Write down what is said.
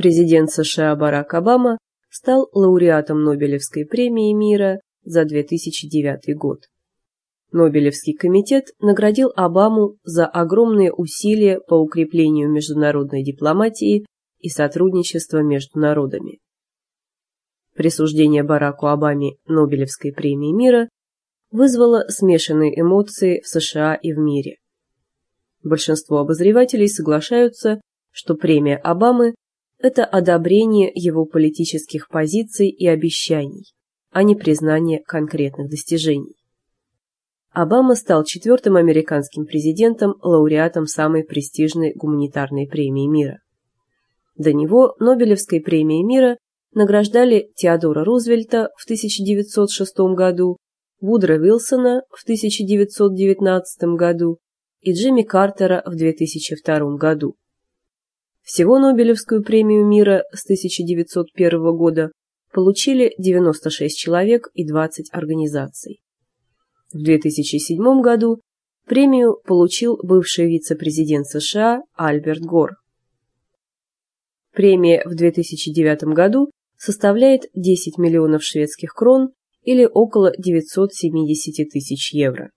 Президент США Барак Обама стал лауреатом Нобелевской премии мира за 2009 год. Нобелевский комитет наградил Обаму за огромные усилия по укреплению международной дипломатии и сотрудничества между народами. Присуждение Бараку Обаме Нобелевской премии мира вызвало смешанные эмоции в США и в мире. Большинство обозревателей соглашаются, что премия Обамы – это одобрение его политических позиций и обещаний, а не признание конкретных достижений. Обама стал четвертым американским президентом, лауреатом самой престижной гуманитарной премии мира. До него Нобелевской премией мира награждали Теодора Рузвельта в 1906 году, Вудро Вилсона в 1919 году и Джимми Картера в 2002 году. Всего Нобелевскую премию мира с 1901 года получили 96 человек и 20 организаций. В 2007 году премию получил бывший вице-президент США Альберт Гор. Премия в 2009 году составляет 10 миллионов шведских крон или около 970 тысяч евро.